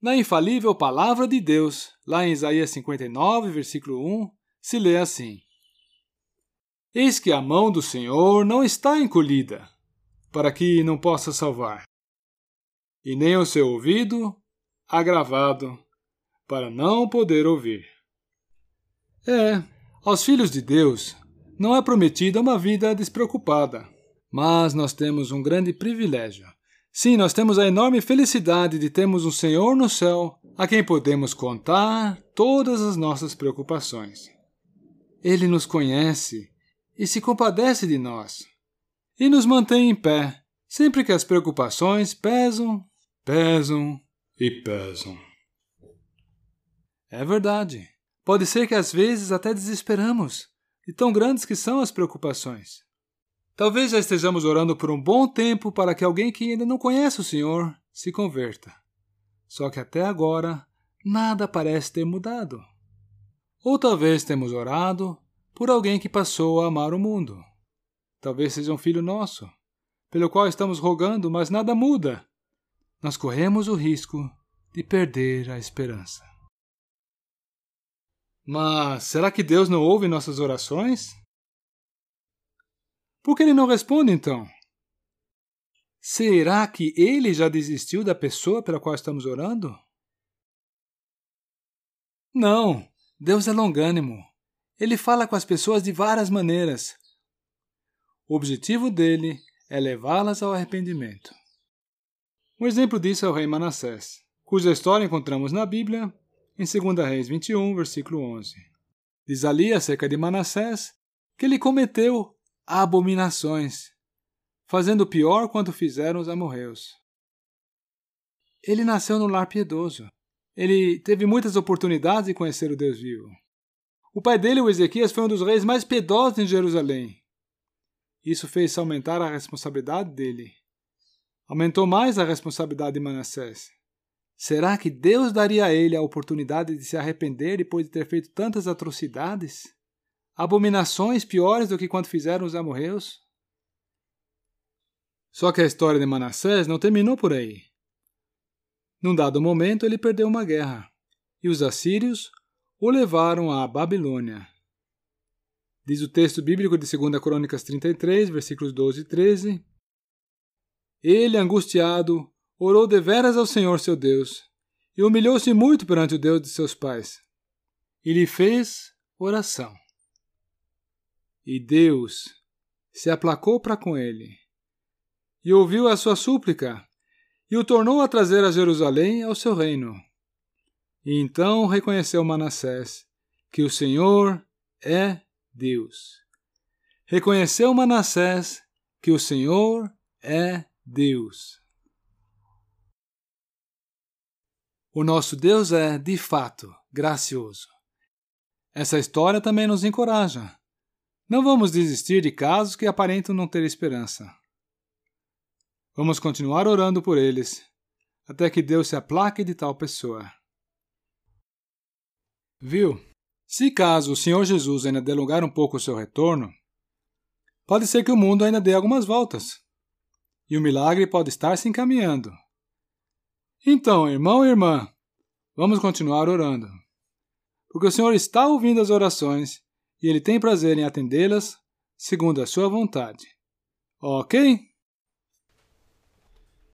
Na infalível palavra de Deus, lá em Isaías 59, versículo 1, se lê assim: Eis que a mão do Senhor não está encolhida, para que não possa salvar, e nem o seu ouvido agravado, para não poder ouvir. É, aos filhos de Deus não é prometida uma vida despreocupada, mas nós temos um grande privilégio Sim, nós temos a enorme felicidade de termos um Senhor no céu a quem podemos contar todas as nossas preocupações. Ele nos conhece e se compadece de nós e nos mantém em pé sempre que as preocupações pesam, pesam e pesam. É verdade. Pode ser que às vezes até desesperamos, de tão grandes que são as preocupações. Talvez já estejamos orando por um bom tempo para que alguém que ainda não conhece o Senhor se converta. Só que até agora nada parece ter mudado. Ou talvez temos orado por alguém que passou a amar o mundo. Talvez seja um filho nosso, pelo qual estamos rogando, mas nada muda. Nós corremos o risco de perder a esperança. Mas será que Deus não ouve nossas orações? Por que ele não responde então? Será que ele já desistiu da pessoa pela qual estamos orando? Não, Deus é longânimo. Ele fala com as pessoas de várias maneiras. O objetivo dele é levá-las ao arrependimento. Um exemplo disso é o rei Manassés, cuja história encontramos na Bíblia, em 2 Reis 21, versículo 11. Diz ali acerca de Manassés que ele cometeu abominações, fazendo pior quanto fizeram os amorreus. Ele nasceu no lar piedoso. Ele teve muitas oportunidades de conhecer o Deus vivo. O pai dele, o Ezequias, foi um dos reis mais piedosos em Jerusalém. Isso fez aumentar a responsabilidade dele. Aumentou mais a responsabilidade de Manassés. Será que Deus daria a ele a oportunidade de se arrepender depois de ter feito tantas atrocidades? Abominações piores do que quando fizeram os amorreus? Só que a história de Manassés não terminou por aí. Num dado momento, ele perdeu uma guerra, e os assírios o levaram à Babilônia. Diz o texto bíblico de 2 Crônicas 33, versículos 12 e 13. Ele, angustiado, orou deveras ao Senhor seu Deus, e humilhou-se muito perante o Deus de seus pais. E lhe fez oração. E Deus se aplacou para com ele, e ouviu a sua súplica, e o tornou a trazer a Jerusalém ao seu reino. E então reconheceu Manassés que o Senhor é Deus. Reconheceu Manassés que o Senhor é Deus. O nosso Deus é, de fato, gracioso. Essa história também nos encoraja. Não vamos desistir de casos que aparentam não ter esperança. Vamos continuar orando por eles, até que Deus se aplaque de tal pessoa. Viu? Se caso o Senhor Jesus ainda delongar um pouco o seu retorno, pode ser que o mundo ainda dê algumas voltas. E o milagre pode estar se encaminhando. Então, irmão e irmã, vamos continuar orando. Porque o Senhor está ouvindo as orações e ele tem prazer em atendê-las segundo a sua vontade. Ok?